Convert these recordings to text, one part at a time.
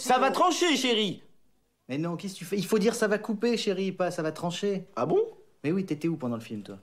Ça va trancher, chérie. Mais non, qu'est-ce que tu fais? Il faut dire ça va couper, chérie, pas ça va trancher. Ah bon? Mais oui, t'étais où pendant le film, toi?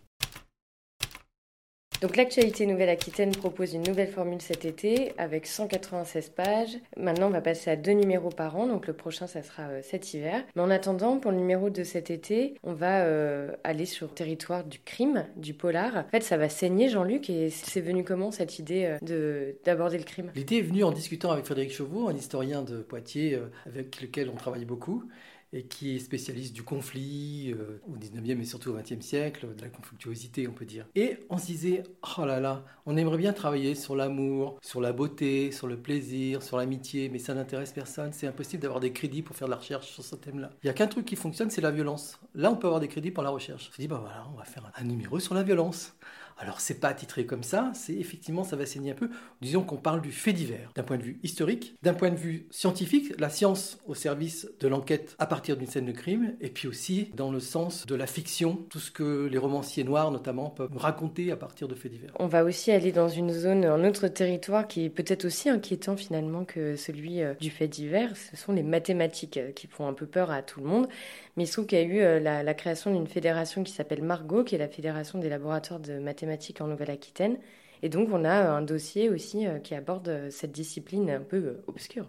Donc l'actualité Nouvelle-Aquitaine propose une nouvelle formule cet été avec 196 pages. Maintenant, on va passer à deux numéros par an, donc le prochain, ça sera euh, cet hiver. Mais en attendant, pour le numéro de cet été, on va euh, aller sur le territoire du crime, du polar. En fait, ça va saigner, Jean-Luc, et c'est venu comment cette idée euh, de d'aborder le crime? L'idée est venue en discutant avec Frédéric Chauveau, un historien de Poitiers euh, avec lequel on travaille beaucoup et qui est spécialiste du conflit euh, au 19e et surtout au 20e siècle, de la conflictuosité on peut dire. Et on se disait, oh là là, on aimerait bien travailler sur l'amour, sur la beauté, sur le plaisir, sur l'amitié, mais ça n'intéresse personne, c'est impossible d'avoir des crédits pour faire de la recherche sur ce thème-là. Il n'y a qu'un truc qui fonctionne, c'est la violence. Là on peut avoir des crédits pour la recherche. On se dit, bah voilà, on va faire un numéro sur la violence. Alors c'est pas titré comme ça, c'est effectivement ça va saigner un peu. Disons qu'on parle du fait divers, d'un point de vue historique, d'un point de vue scientifique, la science au service de l'enquête à partir d'une scène de crime, et puis aussi dans le sens de la fiction, tout ce que les romanciers noirs notamment peuvent raconter à partir de faits divers. On va aussi aller dans une zone, un autre territoire qui est peut-être aussi inquiétant finalement que celui euh, du fait divers. Ce sont les mathématiques euh, qui font un peu peur à tout le monde. Mais il se trouve qu'il y a eu euh, la, la création d'une fédération qui s'appelle Margot, qui est la fédération des laboratoires de mathématiques en Nouvelle-Aquitaine. Et donc on a un dossier aussi euh, qui aborde euh, cette discipline un peu euh, obscure.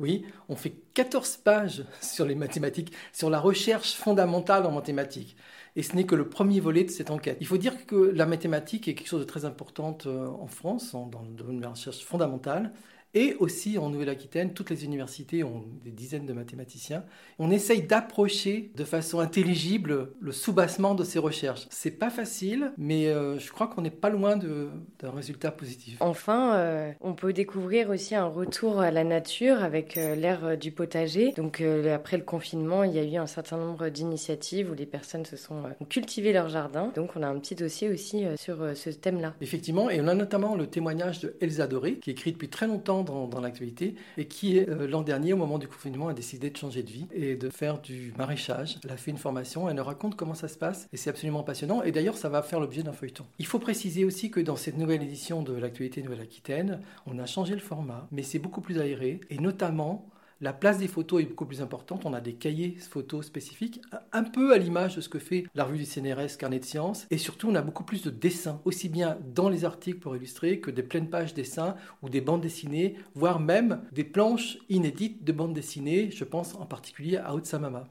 Oui, on fait 14 pages sur les mathématiques, sur la recherche fondamentale en mathématiques. Et ce n'est que le premier volet de cette enquête. Il faut dire que la mathématique est quelque chose de très important en France, dans le domaine de la recherche fondamentale. Et aussi en Nouvelle-Aquitaine, toutes les universités ont des dizaines de mathématiciens. On essaye d'approcher de façon intelligible le soubassement de ces recherches. C'est pas facile, mais euh, je crois qu'on n'est pas loin d'un résultat positif. Enfin, euh, on peut découvrir aussi un retour à la nature avec euh, l'ère du potager. Donc après le confinement, il y a eu un certain nombre d'initiatives où les personnes se sont ont cultivé leur jardin. Donc on a un petit dossier aussi sur ce thème-là. Effectivement, et on a notamment le témoignage de Elsa Doré, qui écrit depuis très longtemps dans, l'actualité et qui, euh, l'an dernier, au moment du confinement, a décidé de changer de vie et de faire du maraîchage. Elle a fait une formation, elle nous raconte comment ça se passe et c'est absolument passionnant. Et d'ailleurs, ça va faire l'objet d'un feuilleton. Il faut préciser aussi que dans cette nouvelle édition de l'actualité Nouvelle-Aquitaine, on a changé le format, mais c'est beaucoup plus aéré et notamment la place des photos est beaucoup plus importante. On a des cahiers photos spécifiques, un peu à l'image de ce que fait la revue du CNRS Carnet de Sciences. Et surtout, on a beaucoup plus de dessins, aussi bien dans les articles pour illustrer que des pleines pages dessins ou des bandes dessinées, voire même des planches inédites de bandes dessinées. Je pense en particulier à Otsamama.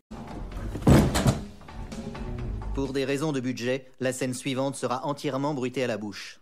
Pour des raisons de budget, la scène suivante sera entièrement bruitée à la bouche.